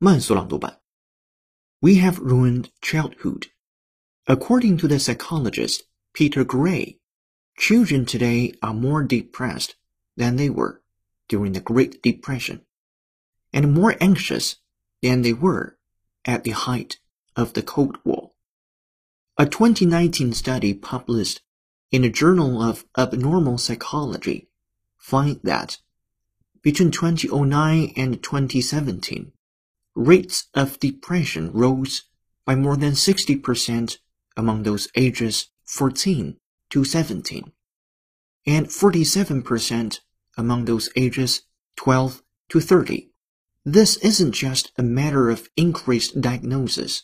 慢速朗读版。We have ruined childhood. According to the psychologist Peter Gray, children today are more depressed than they were during the Great Depression, and more anxious than they were at the height of the Cold War. A 2019 study published in the Journal of Abnormal Psychology find that between 2009 and 2017, rates of depression rose by more than 60% among those ages 14 to 17, and 47% among those ages 12 to 30. This isn't just a matter of increased diagnosis.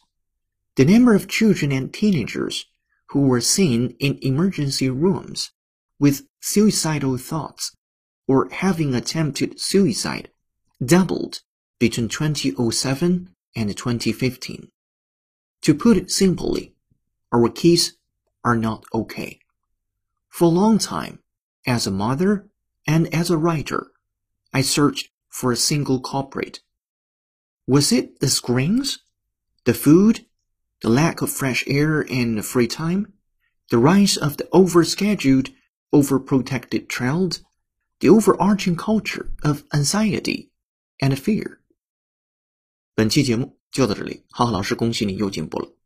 The number of children and teenagers who were seen in emergency rooms with suicidal thoughts or having attempted suicide doubled between 2007 and 2015. To put it simply, our kids are not okay. For a long time, as a mother and as a writer, I searched for a single culprit. Was it the screens, the food, the lack of fresh air and free time, the rise of the overscheduled, overprotected child, the overarching culture of anxiety and fear? 本期节目就到这里，浩浩老师恭喜你又进步了。